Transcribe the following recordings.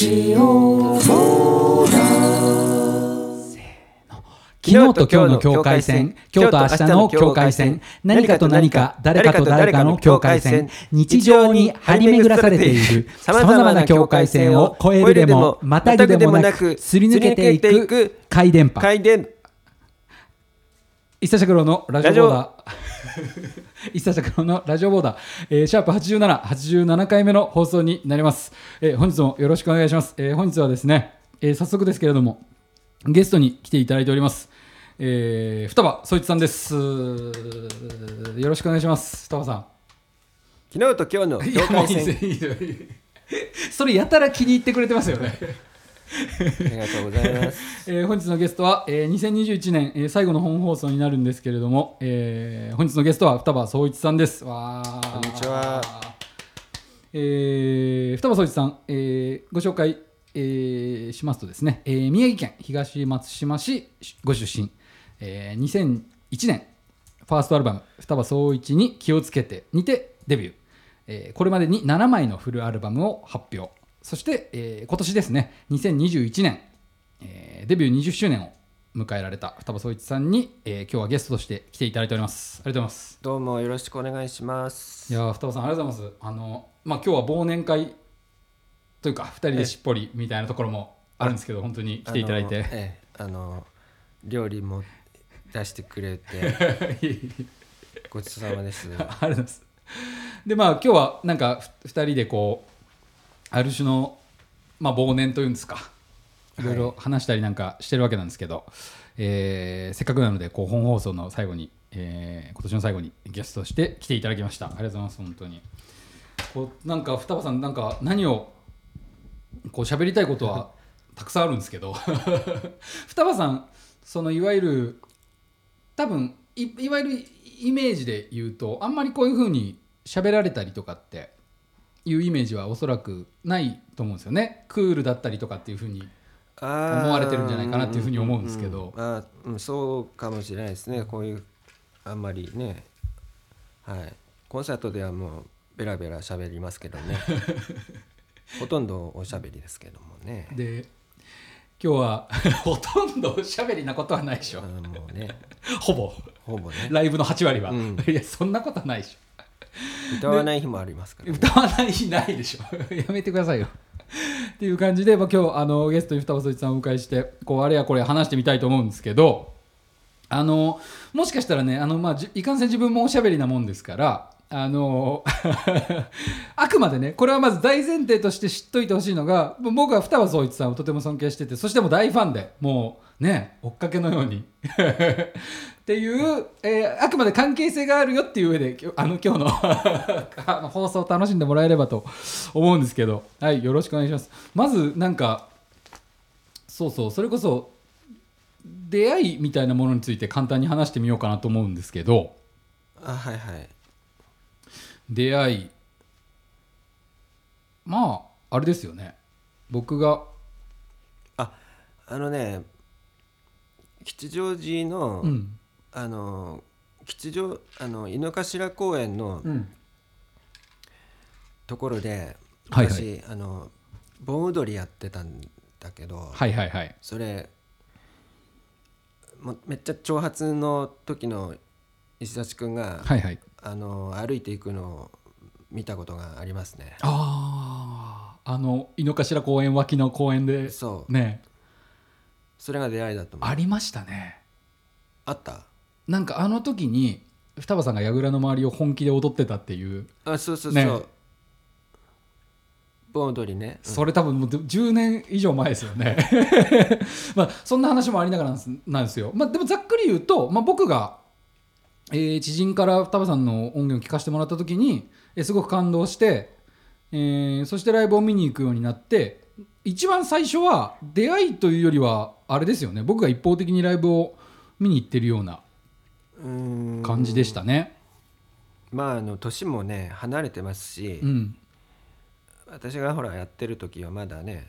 ジオフォー昨日と今日の境界線、今日と明日の境界線、何かと何か、誰かと誰かの境界線、日常に張り巡らされている。様々な境界線を越えるでも、またぐでもなく、すり抜けていく回電波。回電一茶尺郎のラジオボーダー。一茶尺郎のラジオボーダー、えーシャープ87、87回目の放送になります。えー本日もよろしくお願いします。えー本日はですね、えー早速ですけれども、ゲストに来ていただいております。えー、双葉総一さんです。よろしくお願いします。双葉さん。昨日と今日の境界線それやたら気に入ってくれてますよね。ありがとうございます。えー本日のゲストは、えー2021年、えー最後の本放送になるんですけれども、えー本日のゲストは双葉総一さんです。わー。こんにちは。えー双葉総一さん、えーご紹介、えーしますとですね、えー宮城県東松島市ご出身、えー2001年ファーストアルバム「双葉総一に気をつけて」にてデビュー、えーこれまでに7枚のフルアルバムを発表そして、えー今年ですね2021年、えーデビュー20周年を迎えられた双葉総一さんに、えー今日はゲストとして来ていただいております。ありがとうございます。どうもよろしくお願いします。いやー双葉さんありがとうございます。あのまあ今日は忘年会というか2人でしっぽりみたいなところもあるんですけど本当に来ていただいて。あのええあの料理も出してくれて ごちそうさまです。ありがとうございます。でまあ今日はなんか2人でこうある種の、まあ、忘年というんですか。い。ろいろ話したりなんかしてるわけなんですけど、えーせっかくなのでこう本放送の最後に、えー今年の最後にゲストとして来ていただきました。ありがとうございます本当に。こうなんか双葉さんなんか何をこう喋りたいことは たくさんあるんですけど。双葉さんそのいわゆる多分いいわゆるイメージで言うとあんまりこういうふうに喋られたりとかっていうイメージはおそらくないと思うんですよね。クールだったりとかっていうふうに思思われてるんじゃないかなっていうふうに思うんですけど。あーうんそうかもしれないですね。こういうあんまりね。はい。コンサートではもうベラベラ喋りますけどね。ほとんどおしゃべりですけどもね。で今日はほとんどおしゃべりなことはないでしょ。あのもうね。ほぼ。ほぼね。ライブの8割は、うん。いやそんなことはないでしょ 歌わない日もありますからね。歌わない日ないでしょ。やめてくださいよ。っていう感じで、まあ、今日あのゲストに双葉そさんをお迎えしてこうあれやこれ話してみたいと思うんですけどあのもしかしたらねあの、まあ、じいかんせん自分もおしゃべりなもんですからあの あくまでねこれはまず大前提として知っといてほしいのが僕は双葉総一さんをとても尊敬しててそしてもう大ファンでもうね追っかけのようにっていう、えーあくまで関係性があるよっていう上であの今日の 放送を楽しんでもらえればと思うんですけどはいよろしくお願いします。まずなんかそうそうそれこそ出会いみたいなものについて簡単に話してみようかなと思うんですけど。あはいはい。出会い。まああれですよね。僕が。ああのね吉祥寺の、うんあの吉祥あの井の頭公園のうん。ところではいはい。昔、あの盆踊りやってたんだけど、はいはいはい。それもうめっちゃ長髪の時の石立君が、はいはい。あの歩いていくのを見たことがありますね。あああの井の頭公園脇の公園でそう。ね。それが出会いだと思う。ありましたね。あった？なんかあの時に双葉さんが櫓の周りを本気で踊ってたっていう、あそうそうそう、ね。盆踊りね。うん。それ多分もう10年以上前ですよね。まあそんな話もありながらなんですなんですよ、まあ、でもざっくり言うと、まあ、僕が、えー知人から双葉さんの音源を聞かせてもらった時に、えーすごく感動して、えーそしてライブを見に行くようになって一番最初は出会いというよりはあれですよね。僕が一方的にライブを見に行ってるような感じでしたね。まああの年もね離れてますし、うん。私がほらやってる時はまだね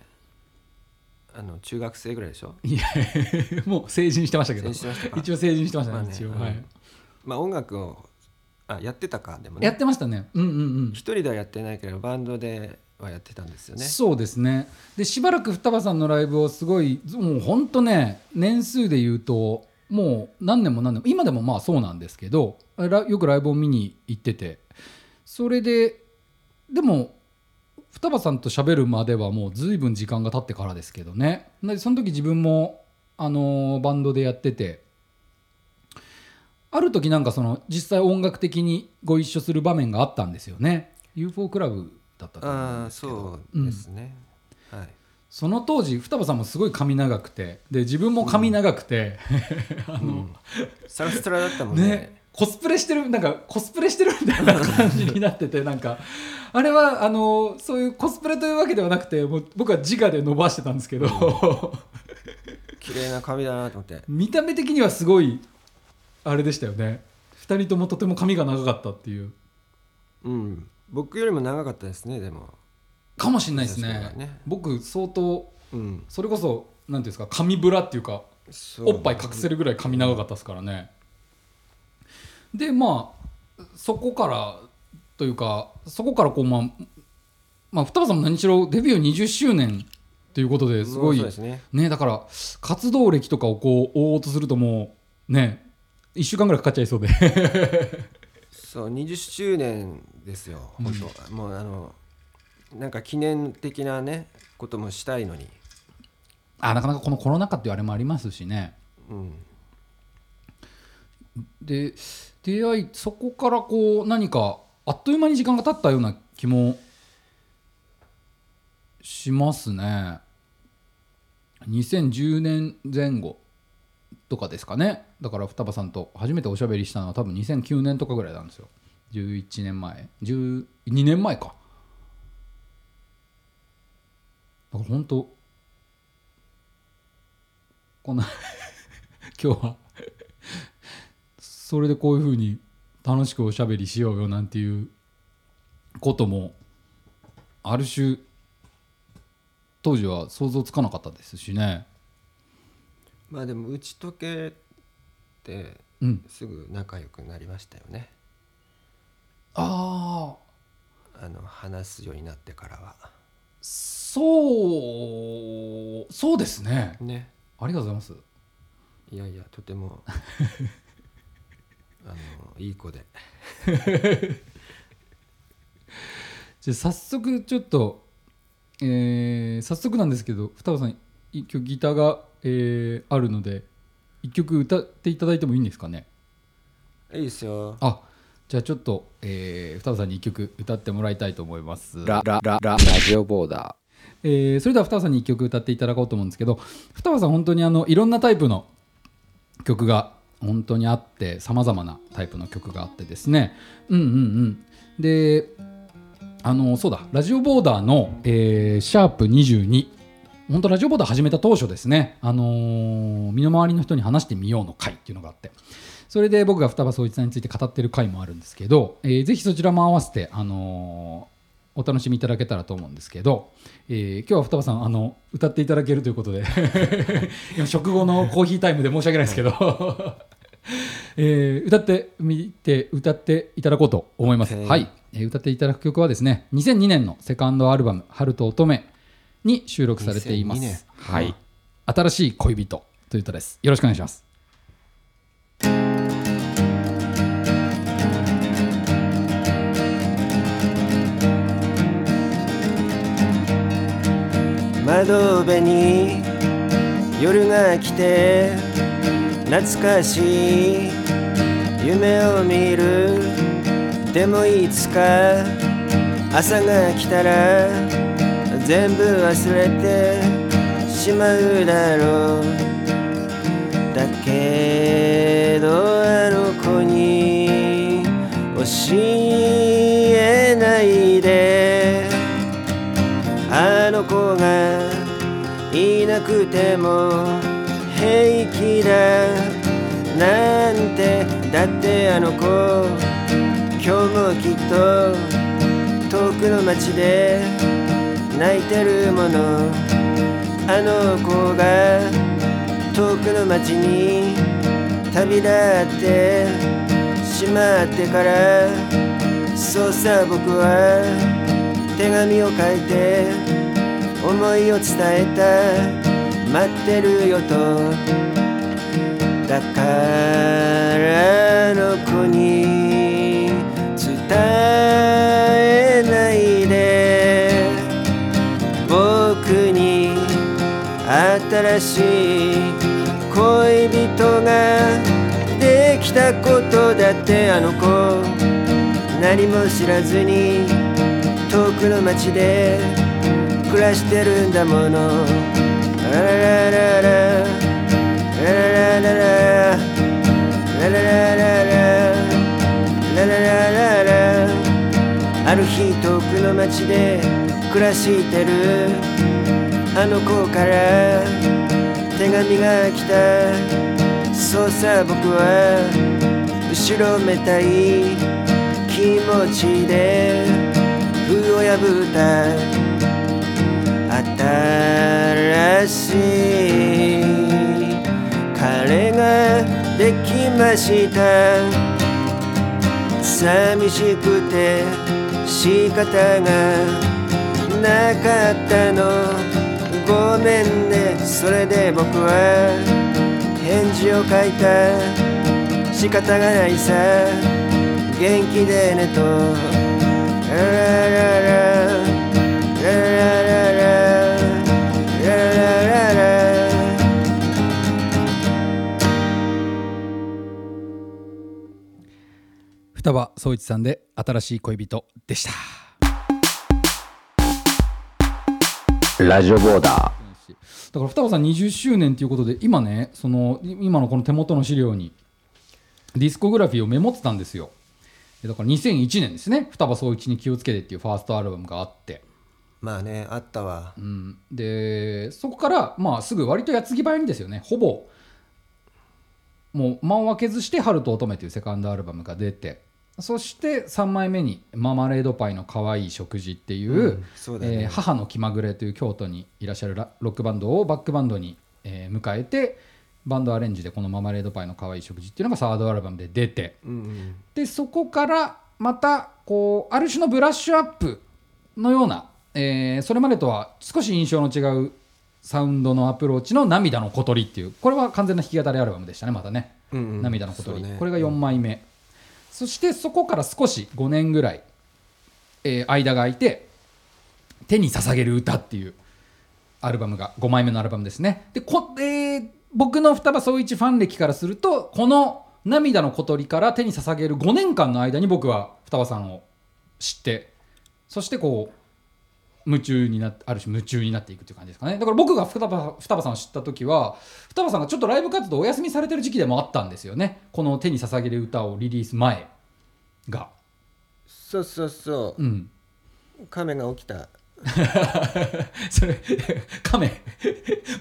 あの中学生ぐらいでしょ？いや もう成人してましたけど。一応成人してましたね,、まあね一応、うん。はい、まあ音楽をあやってたかでもね。やってましたね。うんうんうん。一人ではやってないけどバンドではやってたんですよね。そうですね。でしばらく双葉さんのライブをすごいもう本当ね年数で言うともう何年も何年も今でもまあそうなんですけどらよくライブを見に行っててそれででも双葉さんと喋るまではもう随分時間が経ってからですけどね。でその時自分もあのーバンドでやっててある時なんかその実際音楽的にご一緒する場面があったんですよね。UFO クラブだったと思うんですけど。そうですね、はいその当時双葉さんもすごい髪長くてで自分も髪長くて、あの、うん。サラストラだったもんね。ねコスプレしてるなんかコスプレしてるみたいな感じになってて なんかあれはあのそういうコスプレというわけではなくてもう僕は自我で伸ばしてたんですけど、綺麗な髪だなと思って。見た目的にはすごいあれでしたよね。2人ともとても髪が長かったっていう。うん。僕よりも長かったですねでもかもしれないですね。ね。僕相当うん。それこそなんていうんですか髪ブラっていうかおっぱい隠せるぐらい髪長かったですからね。でまあそこからというかそこからこうまあまあ双葉さんも何しろデビュー20周年ということですごいね。ねだから活動歴とかをこう追おうとするともうね1週間ぐらいかかっちゃいそうで。そう20周年ですよ。本当、もうあのなんか記念的なねこともしたいのに。あなかなかこのコロナ禍っていうあれもありますしね。うん。で出会いそこからこう何かあっという間に時間が経ったような気もしますね。2010年前後とかですかね。だから双葉さんと初めておしゃべりしたのは多分2009年とかぐらいなんですよ。11年前。12年前かだから本当こんな 今日はそれでこういうふうに楽しくおしゃべりしようよなんていうこともある種当時は想像つかなかったですしね。まあでも打ち解けてうん。すぐ仲良くなりましたよね。あああの話すようになってからはそうそうですね。ね。ありがとうございます。いやいやとても あのいい子で。じゃあ早速ちょっと、えー早速なんですけど双葉さん一曲ギターが、えーあるので一曲歌っていただいてもいいんですかね？いいですよ。あじゃあちょっと、えー、双葉さんに一曲歌ってもらいたいと思います。ラララララジオボーダえーそれでは双葉さんに一曲歌っていただこうと思うんですけど双葉さん本当にあのいろんなタイプの曲が本当にあってさまざまなタイプの曲があってですね。うんうんうん。であのそうだラジオボーダーの、えーシャープ22本当ラジオボーダー始めた当初ですね、あのー身の回りの人に話してみようの回っていうのがあって。それで僕が双葉総一さんについて語ってる回もあるんですけど、えーぜひそちらも合わせて、あのお楽しみいただけたらと思うんですけど、えー今日は双葉さんあの歌っていただけるということで 今食後のコーヒータイムで申し訳ないですけど、えー歌ってみて歌っていただこうと思います、はいはい、えー歌っていただく曲はですね2002年のセカンドアルバム「春と乙女」に収録されていま2002年。すはい。新しい恋人という歌です。よろしくお願いします窓辺に夜が来て懐かしい夢を見る。でもいつか朝が来たら全部忘れてしまうだろう。だけどあの子に教えなくても平気だなんてだってあの子今日もきっと遠くの街で泣いてるものあの子が遠くの街に旅立ってしまってからそうさ僕は手紙を書いて思いを伝えた。待ってるよと。だからの子に伝えないで。僕に新しい恋人ができたことだってあの子。何も知らずに。遠くの町で暮らしてるんだもの。ある日遠くの街で暮らしてる。あの子から手紙が来た。そうさ僕は後ろめたい。気持ちで封を破った。新しい彼ができました。寂しくて仕方がなかったの。ごめんね。それで僕は。返事を書いた。仕方がないさ。元気でねと。ララララ。双葉総一さんで新しい恋人でした。ラジオボーダだから双葉さん20周年ということで今ねその今のこの手元の資料にディスコグラフィーをメモってたんですよ。でだから2001年ですね。双葉総一に気をつけてっていうファーストアルバムがあって、まあねあったわ。うん、でそこからまあすぐ割と矢継ぎ早にですよね。ほぼ。もう間を空けずして「春と乙女」というセカンドアルバムが出てそして3枚目に「ママレードパイの可愛い食事」っていう、うんそうだね。えー母の気まぐれという京都にいらっしゃるラロックバンドをバックバンドに、えー迎えてバンドアレンジでこの「ママレードパイの可愛い食事」っていうのがサードアルバムで出てうんうん。でそこからまたこうある種のブラッシュアップのような、えーそれまでとは少し印象の違うサウンドのアプローチの「涙の小鳥」っていうこれは完全な弾き語りアルバムでしたねまたね。うんうん。涙の小鳥、これが4枚目、そしてそこから少し5年ぐらい、えー間が空いて「手に捧げる歌」っていうアルバムが5枚目のアルバムですね。でこ、えー僕の双葉総一ファン歴からするとこの「涙の小鳥」から手に捧げる5年間の間に僕は双葉さんを知ってそしてこう夢中になってある種夢中になっていくっていう感じですかね。だから僕が双葉双葉さんを知った時は双葉さんがちょっとライブ活動お休みされてる時期でもあったんですよね。この「手に捧げる歌」をリリース前が。そうそうそう。ん。う亀が起きた。それ亀。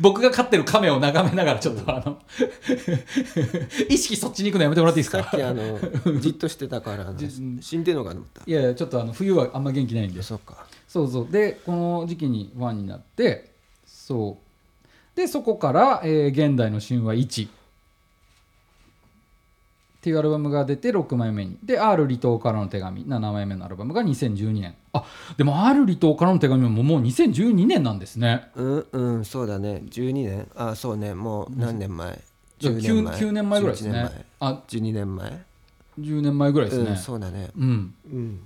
僕が飼ってる亀を眺めながらちょっとあの 意識そっちに行くのやめてもらっていいですか？さっきあの じっとしてたから死んでんのかと思った。いやいやちょっとあの冬はあんま元気ないんで。そっかそうそう。でこの時期にファンになってそう。でそこから、えー現代の神話1」っていうアルバムが出て6枚目に。で R 離島からの手紙。7枚目のアルバムが2012年。あでも R 離島からの手紙ももう2012年なんですね。うんうん。そうだね。12年。あそうね。もう何年前？じゃあ10 9, 年前。9年前ぐらいです11年ねあ12年前？10年前ぐらいですね。うんそうだね。うん。うん。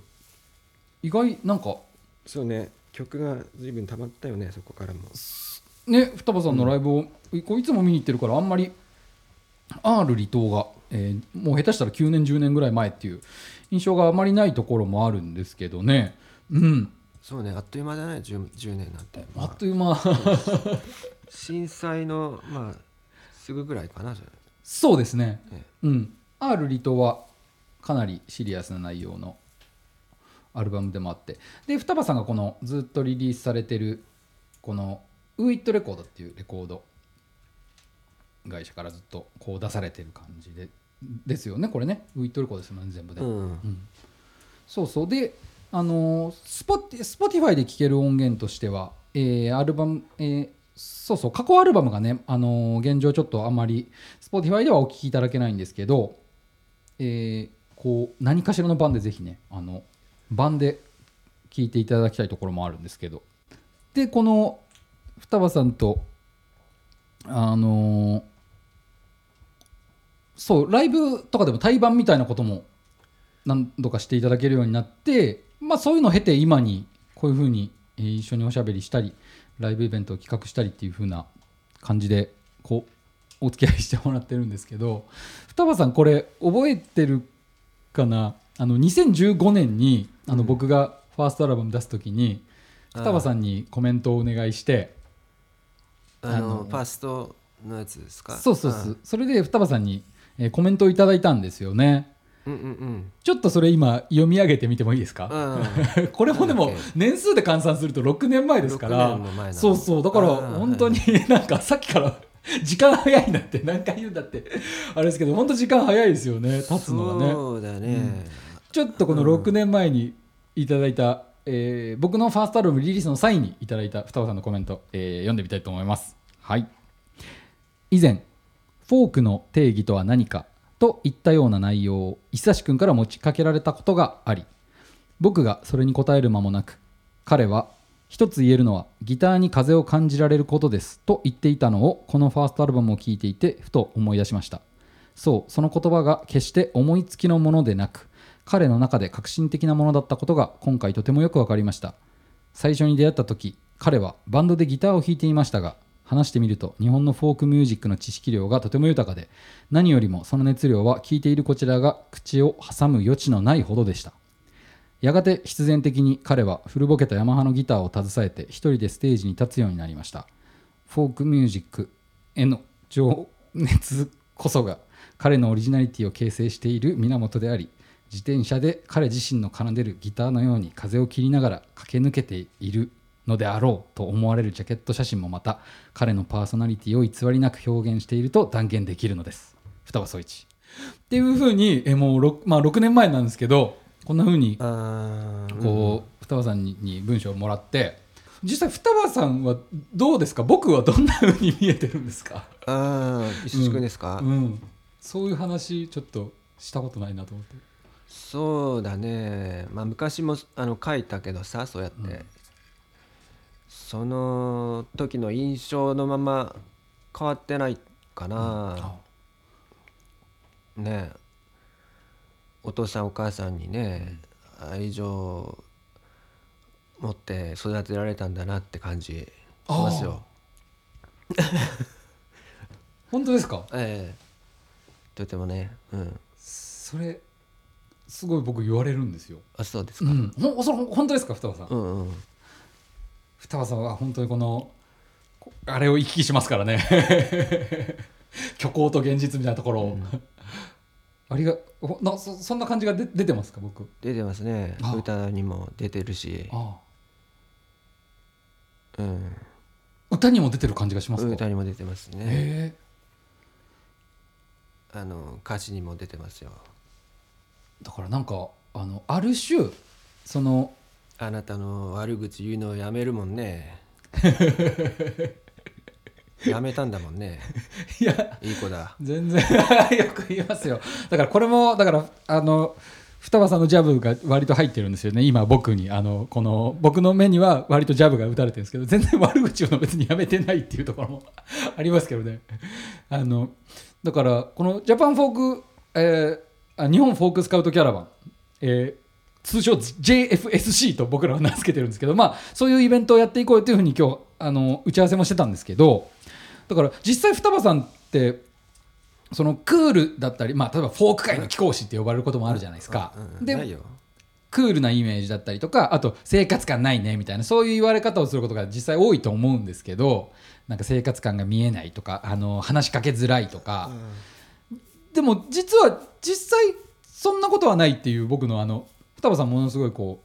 意外なんかそうね曲が随分溜まったよねそこからも。ね双葉さんのライブを、こういつも見に行ってるからあんまり R 離島が、えーもう下手したら9年10年ぐらい前っていう印象があまりないところもあるんですけどね。うん。そうねあっという間だね 10, 10年なんて、まああっという間。震災のまあすぐぐらいかなそうですね。ねうん。R 離島はかなりシリアスな内容のアルバムでもあって。で双葉さんがこのずっとリリースされてるこのウィットレコードっていうレコード会社からずっとこう出されてる感じでですよねこれね。ウィットレコードですもんね全部で、うん。そうそう。であのスポティ Spotify で聴ける音源としては、えーアルバム、えーそうそう過去アルバムがね、あの現状ちょっとあまり Spotify ではお聴きいただけないんですけど、えーこう何かしらの版でぜひねあの版で聞いていただきたいところもあるんですけど。でこの双葉さんとあのそうライブとかでも対バンみたいなことも何度かしていただけるようになってまあそういうのを経て今にこういうふうに、一緒におしゃべりしたりライブイベントを企画したりっていう風な感じでこうお付き合いしてもらってるんですけど双葉さんこれ覚えてるかな？あの2015年にあのうん。僕がファーストアルバム出す時に双葉さんにコメントをお願いしてあのファーストのやつですか？そうそうそう。それで双葉さんに、えーコメントをいただいたんですよね。うんうんうん。ちょっとそれ今読み上げてみてもいいですか？これもでも年数で換算すると6年前ですから6年も前なのそうそう。だから本当に なんかさっきから 時間早いなって何回言うんだってあれですけど本当時間早いですよね。経つのがね。そうだね、ちょっとこの6年前にいただいた、えー僕のファーストアルバムリリースの際にいただいた双葉さんのコメント、えー読んでみたいと思います。はい。以前フォークの定義とは何かといったような内容を久志君から持ちかけられたことがあり僕がそれに答える間もなく彼は一つ言えるのはギターに風を感じられることですと言っていたのをこのファーストアルバムを聴いていてふと思い出しました。そうその言葉が決して思いつきのものでなく彼の中で革新的なものだったことが今回とてもよく分かりました。最初に出会った時彼はバンドでギターを弾いていましたが話してみると日本のフォークミュージックの知識量がとても豊かで何よりもその熱量は聴いているこちらが口を挟む余地のないほどでした。やがて必然的に彼は古ぼけたヤマハのギターを携えて一人でステージに立つようになりました。フォークミュージックへの情熱こそが彼のオリジナリティを形成している源であり自転車で彼自身の奏でるギターのように風を切りながら駆け抜けているのであろうと思われるジャケット写真もまた彼のパーソナリティを偽りなく表現していると断言できるのです。双葉総一っていうふうにえもう 6,、まあ、6年前なんですけどこんなふうにこう、双葉さんにに文章をもらって実際双葉さんはどうですか？僕はどんなふうに見えてるんですか、ああ石地君ですか、うん、そういう話ちょっとしたことないなと思ってそうだね。まあ昔もあの書いたけどさそうやって、うん。その時の印象のまま変わってないかな、ね。お父さんお母さんにね、愛情を持って育てられたんだなって感じしますよ。本当ですか？ええ。とてもね、うん、それすごい僕言われるんですよ、あそうですか。うん、ほんそれ本当ですか？双葉さん、うんうん。双葉さんは本当にこのこあれを行き来しますからね。虚構と現実みたいなところを、ありがほなそそんな感じが出出てますか僕？出てますね。あ。歌にも出てるし、うん、歌にも出てる感じがしますか？歌にも出てますね。あの歌詞にも出てますよだからなんかあのある種そのあなたの悪口言うのをやめるもんね。やめたんだもんね。いやいい子だ。全然 よく言いますよ。だからこれもだからあの双葉さんのジャブが割と入ってるんですよね。今僕にあのこの僕の目には割とジャブが打たれてるんですけど全然悪口をの別にやめてないっていうところも ありますけどね。あのだからこのジャパンフォーク、えーあ日本フォークスカウトキャラバン、えー通称 JFSC と僕らは名付けてるんですけど、まあ、そういうイベントをやっていこうよというふうに今日あの打ち合わせもしてたんですけどだから実際双葉さんってそのクールだったり、まあ、例えばフォーク界の貴公子って呼ばれることもあるじゃないですか。でクールなイメージだったりとかあと生活感ないねみたいなそういう言われ方をすることが実際多いと思うんですけどなんか生活感が見えないとかあの話しかけづらいとか、でも実は実際そんなことはないっていう僕のあの双葉さんものすごいこ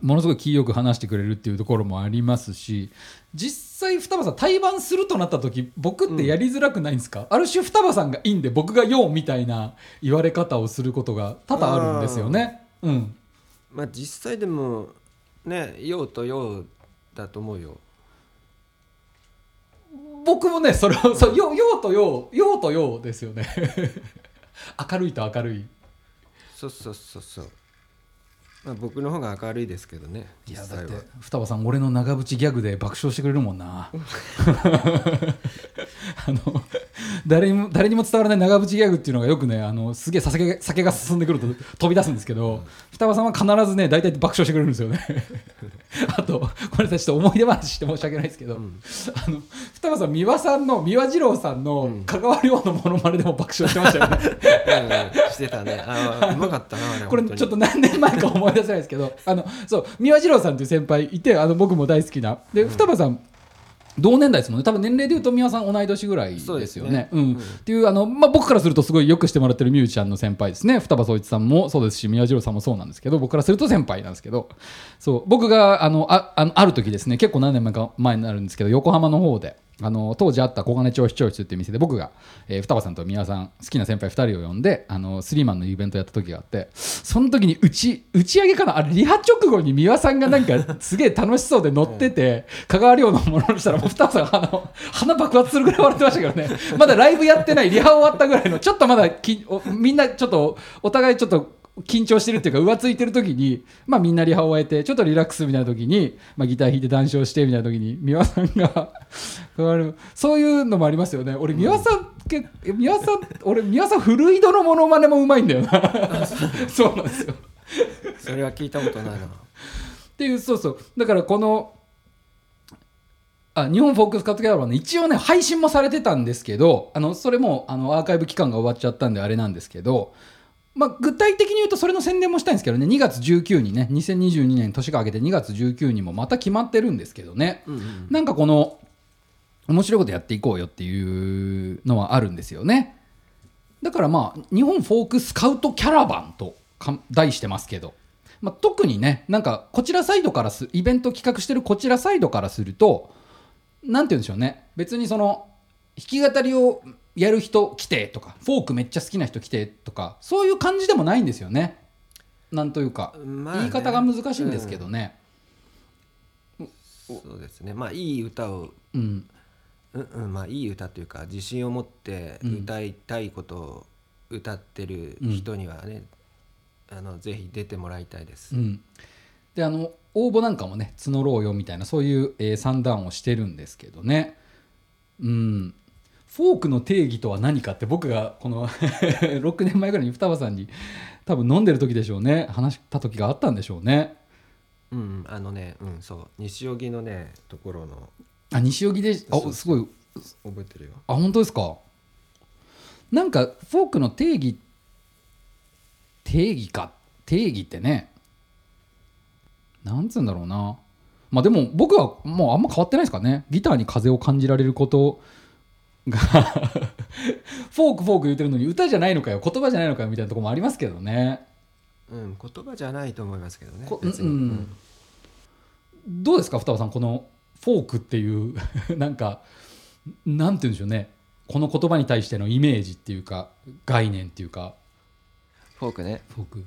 うものすごい気よく話してくれるっていうところもありますし実際双葉さん対バンするとなった時僕ってやりづらくないんですか、ある種双葉さんがいいんで僕がようみたいな言われ方をすることが多々あるんですよね。うん、まあ実際でもね陽と陽だと思うよ僕もねそれをそうよようとようようとようですよね。明るいと明るい。そうそうそうそう。まあ、僕の方が明るいですけどねいやだって双葉さん俺の長渕ギャグで爆笑してくれるもんな。あの誰にも誰にも伝わらない長渕ギャグっていうのがよくねあのすげえ酒が酒が進んでくると飛び出すんですけど、双葉さんは必ずね大体爆笑してくれるんですよね。あとこれさちょっと思い出話して申し訳ないですけど、あの双葉さん三輪さんの三輪二郎さんの香川亮のモノマネでも爆笑してましたよね。うんうん。してたね。あーうまかったなこれちょっと何年前か思い出せないですけどあのそう三輪二郎さんという先輩いてあの僕も大好きな。で双葉さん同年代ですもんね。多分年齢でいうと三輪さん同い年ぐらいですよね。そうですね。うん。っていうあの、まあ、僕からするとすごいよくしてもらってるミュージシャンの先輩ですね。双葉宗一さんもそうですし三輪二郎さんもそうなんですけど僕からすると先輩なんですけど。そう。僕があのああのある時ですね。結構何年前か前になるんですけど横浜の方であの当時あった小金町視聴室っていう店で僕が、えー双葉さんと宮さん好きな先輩2人を呼んであのスリーマンのイベントやった時があってその時に打ち打ち上げかなあれリハ直後に宮さんがなんかすげえ楽しそうで乗ってて香川亮のものにしたらもう双葉さんあの鼻爆発するぐらい笑ってましたけどね。まだライブやってないリハ終わったぐらいのちょっとまだきおみんなちょっとお互いちょっと緊張してるっていうか浮ついてる時に、まあ、みんなリハを終えてちょっとリラックスみたいな時に、まあ、ギター弾いて談笑してみたいな時に三輪さんがそういうのもありますよね。俺三輪さんけ三輪さん俺三輪さん古井戸のモノマネもうまいんだよな。そうなんですよ。それは聞いたことないな。っていうそうそう。だからこのあ日本フォークスカットギャラバーの一応ね配信もされてたんですけどあのそれもあのアーカイブ期間が終わっちゃったんであれなんですけど、まあ、具体的に言うとそれの宣伝もしたいんですけどね。2月19にね。2022年年が明けて2月19にもまた決まってるんですけどね、うんうん。なんかこの面白いことやっていこうよっていうのはあるんですよね。だからまあ日本フォークスカウトキャラバンとか題してますけど、まあ、特にねなんかこちらサイドからすイベント企画してるこちらサイドからするとなんて言うんでしょうね。別にその弾き語りをやる人来てとかフォークめっちゃ好きな人来てとかそういう感じでもないんですよね。なんというか、まあね。言い方が難しいんですけどね。そうですね。まあいい歌をうん。うんうん。まあいい歌というか自信を持ってうん。歌いたいことを歌ってる人にはね、あのぜひ出てもらいたいです、うん、であの応募なんかもね募ろうよみたいなそういう、えー算段をしてるんですけどね。うんフォークの定義とは何かって僕がこの 6年前ぐらいに双葉さんに多分飲んでる時でしょうね。話した時があったんでしょうね。うんうんあのねうんそう。西荻のねところの。あ西荻であすごい。覚えてるよ。あ本当ですか？なんかフォークの定義定義か。定義ってね。なんつうんだろうな。まあでも僕はもうあんま変わってないですかね。ギターに風を感じられることがフォークフォーク言ってるのに歌じゃないのかよ言葉じゃないのかよみたいなところもありますけどね。うん言葉じゃないと思いますけどねこ別に。うんどうですか双葉さんこのフォークっていう なんかなんて言うんでしょうね。この言葉に対してのイメージっていうか概念っていうか。フォークね。フォーク。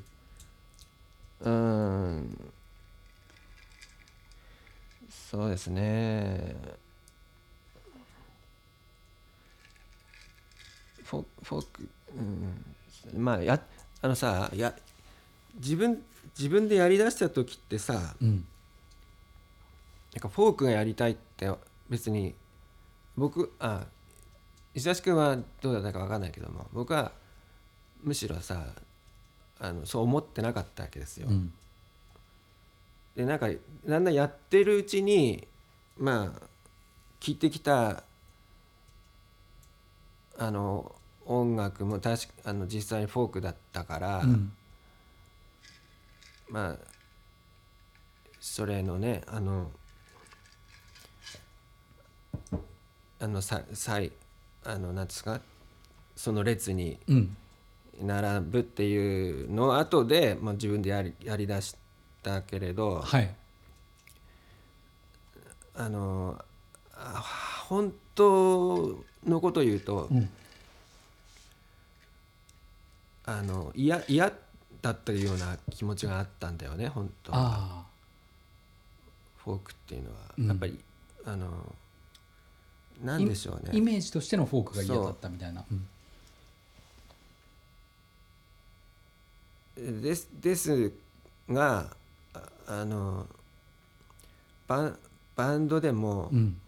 うーん。そうですねフォフォーク、うん、まあやあのさや自分自分でやりだした時ってさうん。なんかフォークがやりたいって別に僕あ石橋君はどうだったか分かんないけども僕はむしろさあのそう思ってなかったわけですよ。うん。でなんかだんだんやってるうちにまあ聴いてきたあの音楽も確かあの実際にフォークだったから、うん。まあそれのねあのあのささいあのなんですかその列にうん。並ぶっていうの後で、まあ、自分でやりやりだしたけれどはい。あのあ本当のこと言うと、うん。あの嫌嫌だったような気持ちがあったんだよね本当は。あフォークっていうのは、うん。やっぱりあのあなんでしょうね。イメージとしてのフォークが嫌だったみたいな。う。ん。ですですがああのバンバンドでも、うん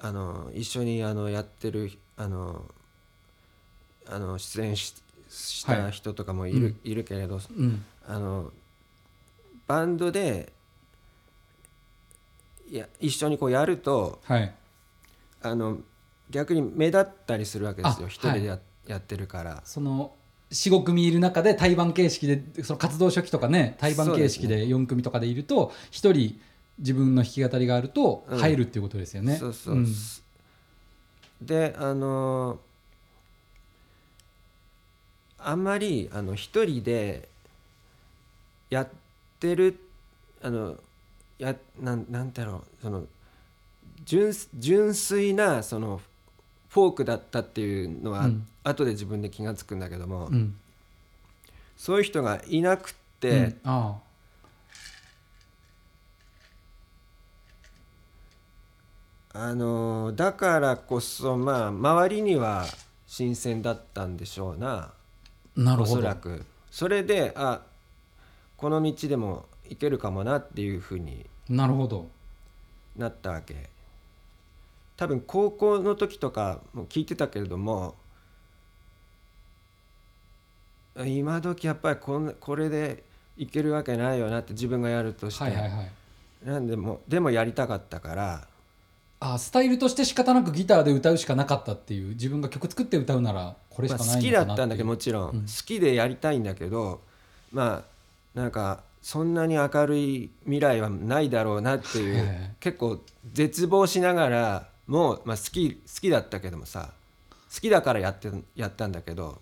あの一緒にあのやってるあのあの出演ししはい。た人とかもいる,、うん。いるけれどうん。あのバンドでいや一緒にこうやるとはい。あの逆に目立ったりするわけですよ。あ一人でや,、やってるから。その45組いる中で対バン形式でその活動初期とかね対バン形式で4組とかでいると1人自分の弾き語りがあるとうん。入るっていうことですよね。そうそう、ん。であのあんまりあの一人でやってるあのやなんなんだろうその純純粋なそのフォークだったっていうのは、うん。後で自分で気が付くんだけども、うん。そういう人がいなくって、うん。ああのだからこそまあ周りには新鮮だったんでしょうな。おあなるほど。そらく。それであこの道でもいけるかもなっていうふうになるほど。なったわけ。多分高校の時とかも聞いてたけれどもあ今時やっぱりこんこれでいけるわけないよなって自分がやるとして、はいはいはい。なんでもでもやりたかったからあスタイルとして仕方なくギターで歌うしかなかったっていう自分が曲作って歌うならこれしまあ、かない好きのかなっていう。だったんだけどもちろん、うん。好きでやりたいんだけどまあなんかそんなに明るい未来はないだろうなっていう、結構絶望しながらもう、まあ、好き好きだったけどもさ好きだからやってやったんだけど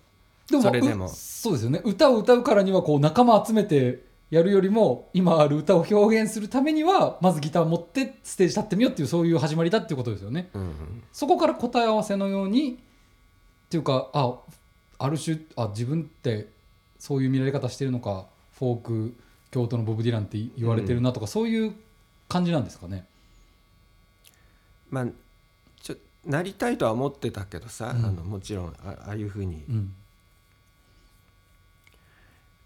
でもそれでも。うそうですよね。歌を歌うからにはこう仲間集めてやるよりも今ある歌を表現するためにはまずギターを持ってステージ立ってみようっていうそういう始まりだっていうことですよね。うんうん。そこから答え合わせのようにっていうかあある種あ自分ってそういう見られ方してるのかフォーク京都のボブ・ディランって言われてるなとか、そういう感じなんですかね。まあちょなりたいとは思ってたけどさ、うん。あのもちろんあああいうふうに、うん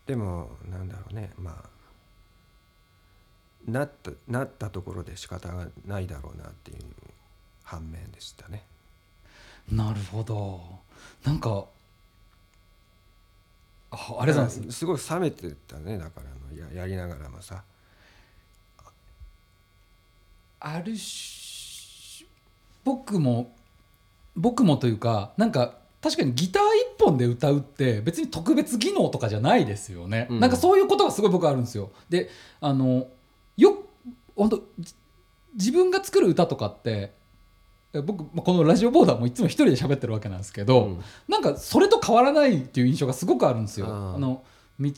でもなんだろうね。まあなったなったところで仕方がないだろうなっていう反面でしたね。なるほど。なんかあありがとうございますすごい冷めてたね。だからあのややりながらもさ。ある種僕も僕もというかなんか確かにギター一本で歌うって別に特別技能とかじゃないですよね、うん。なんかそういうことがすごい僕あるんですよ。であのよ本当じ自分が作る歌とかってえ僕まあこのラジオボーダーもいつも一人で喋ってるわけなんですけど、うん。なんかそれと変わらないっていう印象がすごくあるんですよ。あの道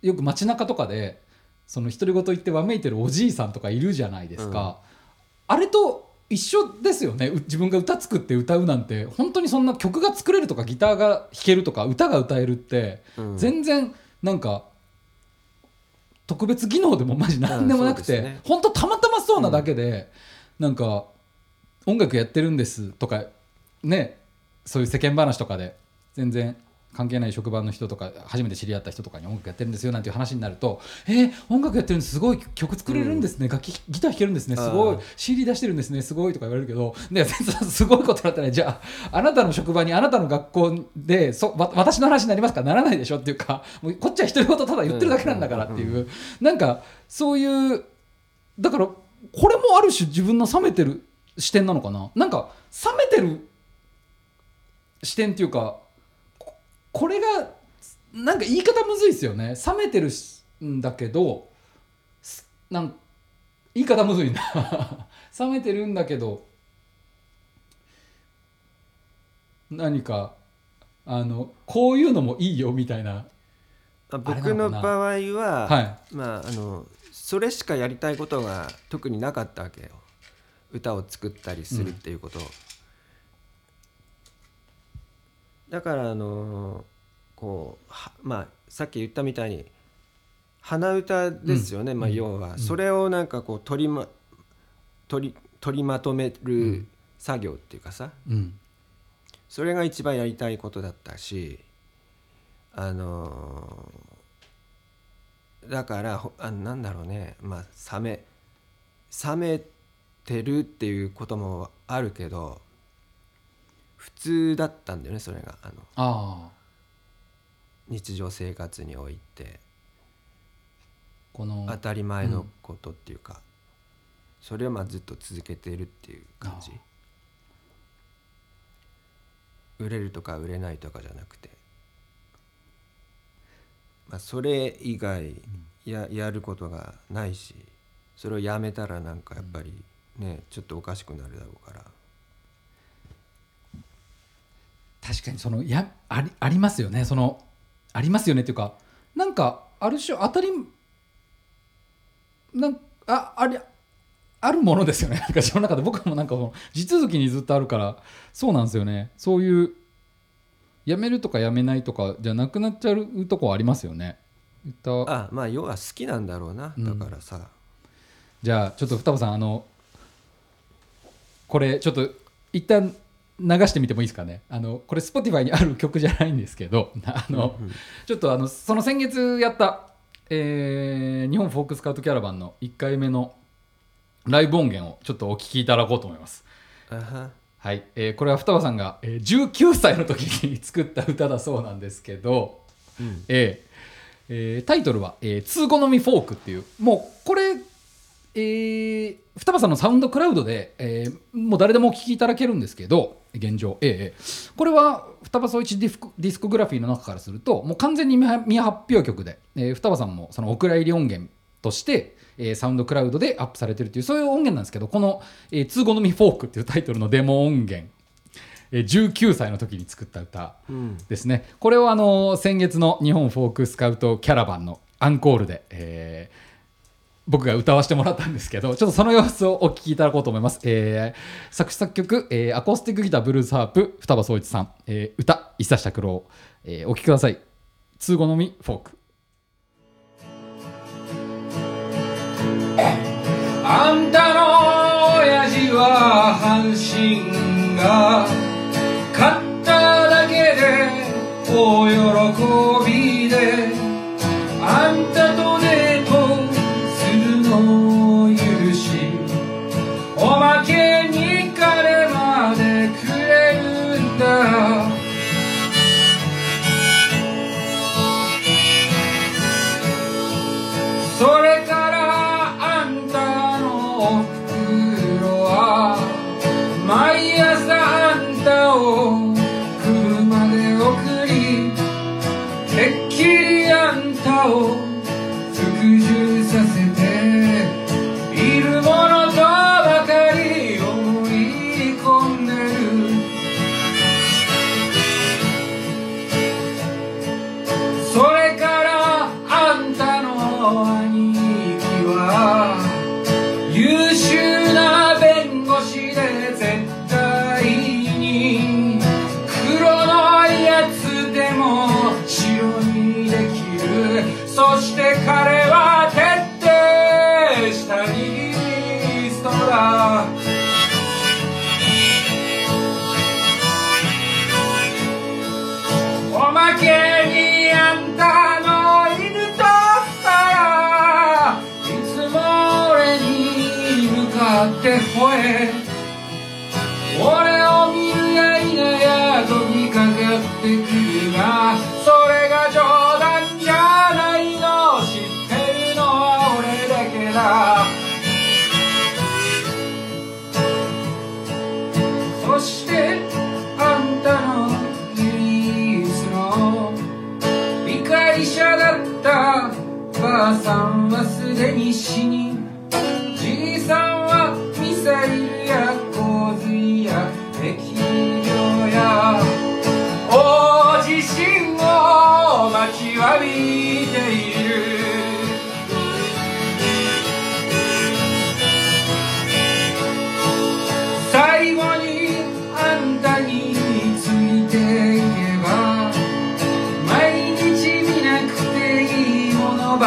よく街中とかでその独り言言ってわめいてるおじいさんとかいるじゃないですか。あれと一緒ですよね。う自分が歌作って歌うなんて。本当にそんな曲が作れるとかギターが弾けるとか歌が歌えるって。うん。全然なんか特別技能でもマジ何でもなくて、うんね。本当たまたまそうなだけで、なんか音楽やってるんですとかね。そういう世間話とかで。全然関係ない職場の人とか初めて知り合った人とかに音楽やってるんですよなんていう話になると「えー、音楽やってるんですすごい曲作れるんですね、楽器ギター弾けるんですね。すごい。CD 出してるんですね。すごい」とか言われるけどで すごいことだったらじゃああなたの職場にあなたの学校でそわ私の話になりますか？ならないでしょっていうかもうこっちは独り言ただ言ってるだけなんだからっていう、なんかそういうだからこれもある種自分の冷めてる視点なのかな？なんか冷めてる視点っていうかここれがなんか言い方むずいですよね。冷めてるしんだけどすなん言い方むずいな。冷めてるんだけど 何かあのこういうのもいいよみたいな？僕の場合は、はい。まああのそれしかやりたいことが特になかったわけよ。歌を作ったりするっていうことを、だからあのこうはまあさっき言ったみたいに鼻歌ですよね、まあ、うん要は、うん。それをなんかこう取りま取り取りまとめうるん。作業っていうかさ、うん。それが一番やりたいことだったしあのーだからほあなんだろうね。まあ冷め冷めてるっていうこともあるけど普通だったんだよねそれが。あのああ。日常生活において。この当たり前のことっていうか、それをまあずっと続けてるっていう感じ。売れるとか売れないとかじゃなくて、まあ、それ以外ややることがないしそれをやめたらなんかやっぱりねちょっとおかしくなるだろうから確かにそのやありありますよね。そのありますよねっていうかなんかある種当たりなんあありあるものですよね。なんか自分の中で。僕もなんかその地続きにずっとあるからそうなんですよね。そういうやめるとかやめないとかじゃなくなっちゃうとこありますよね。言ったあまあ要は好きなんだろうな。だからさ、じゃあちょっと双葉さんあのこれちょっと一旦流してみてもいいですかね？あのこれ Spotify にある曲じゃないんですけど あの、ちょっとあのその先月やった、えー日本フォークスカウトキャラバンの1回目のライブ音源をちょっとお聴きいただこうと思います。はい、えーこれは双葉さんが、えー19歳の時に作った歌だそうなんですけど、うん。えーえータイトルは「えー通好みフォーク」っていうもうこれ、えー双葉さんの SoundCloud で、えーもう誰でもお聴きいただけるんですけど現状、えーえーこれは双葉総一ディスコディスコグラフィーの中からするともう完全に未未発表曲で、えー双葉さんもそのお蔵入り音源として、えーサウンドクラウドでアップされてるっていうそういう音源なんですけどこの「えー通好みフォーク」っていうタイトルのデモ音源、えー19歳の時に作った歌うんですね。これをあの先月の日本フォークスカウトキャラバンのアンコールで、えー僕が歌わせてもらったんですけどちょっとその様子をお聞きいただこうと思います、えー作詞作曲、えーアコースティックギターブルースハープ双葉総一さん、えー歌伊佐拓郎、えーお聴きください。通好みフォークあんたの親父は阪神が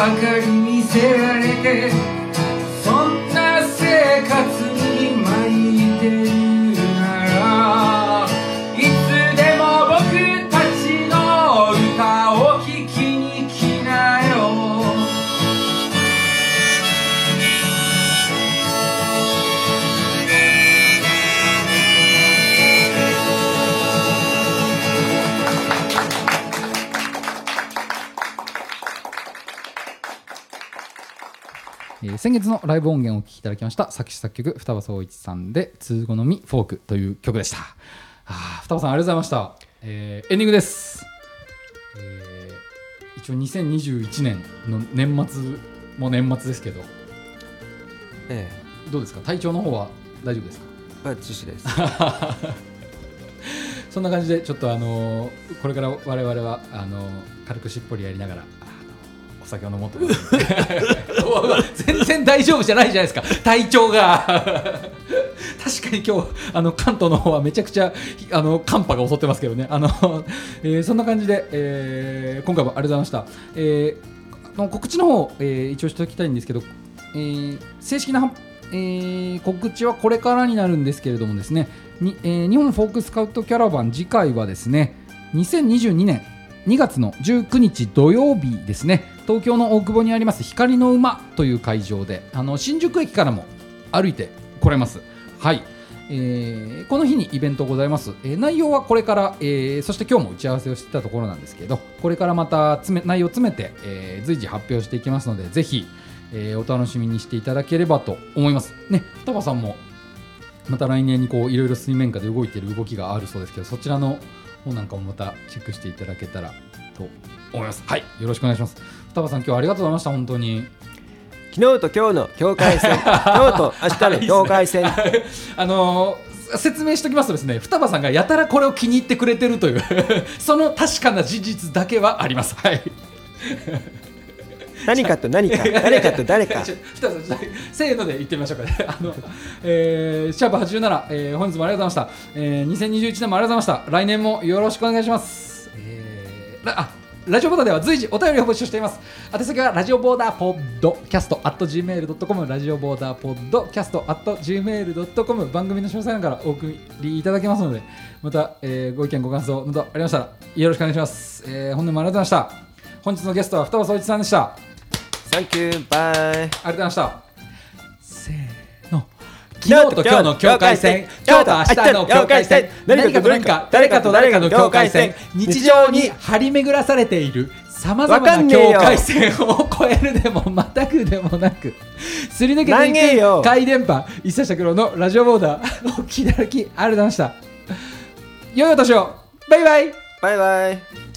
ばかり見せられて先月のライブ音源をお聴きいただきました作詞作曲双葉総一さんで「通好みフォーク」という曲でした。あー双葉さんありがとうございました、えーエンディングです、えー一応2021年の年末も年末ですけど。えどうですか？体調の方は大丈夫ですか？えバッチシです。そんな感じでちょっとあのーこれから我々はあのー軽くしっぽりやりながらお酒を飲もうと思って 全然大丈夫じゃないじゃないですか。体調が。確かに今日あの関東の方はめちゃくちゃあの寒波が襲ってますけどね。あの、えーそんな感じで、えー今回もありがとうございました、えーの告知の方、えー一応しておきたいんですけど、えー正式なえー告知はこれからになるんですけれどもですね。に、えー日本フォークスカウトキャラバン次回はですね2022年2月の19日土曜日ですね。東京の大久保にあります光の馬という会場であの新宿駅からも歩いて来れます。はい。えーこの日にイベントございます、えー内容はこれから、えーそして今日も打ち合わせをしてたところなんですけどこれからまた詰め内容を詰めて、え随時発表していきますのでぜひ、えお楽しみにしていただければと思います。ね双葉さんもまた来年にこういろいろ水面下で動いている動きがあるそうですけどそちらの方なんかもまたチェックしていただけたらと思います。はい。よろしくお願いします。双葉さん今日はありがとうございました本当に。昨日と今日の境界線。今日と明日の境界線。あのー説明しておきますとですね双葉さんがやたらこれを気に入ってくれてるという その確かな事実だけはあります。はい。何かと何か。誰かと誰か。せーので言ってみましょうかね。あの、えーシャープ87、えー本日もありがとうございました、えー2021年もありがとうございました。来年もよろしくお願いします、えーラあラジオボーダーでは随時お便りを募集しています。宛先はラジオボーダーポッドキャスト at gmail.com ラジオボーダーポッドキャスト at gmail.com 番組の詳細欄からお送りいただけますので、また、えーご意見ご感想などありましたらよろしくお願いします。えー本年もありがとうございました。本日のゲストは双葉総一さんでした。サンキューバイありがとうございました。昨日と今日の境界線、今日と明日の境界線、何かと何か、誰かと誰かの境界線、日常に張り巡らされているさまざまな境界線を越えるでもまたぐでもなく、すり抜けていく回電波、一切拓郎のラジオボーダー、お聞きいただきありがとうございました。良いお年を。バイバイ。バイバイ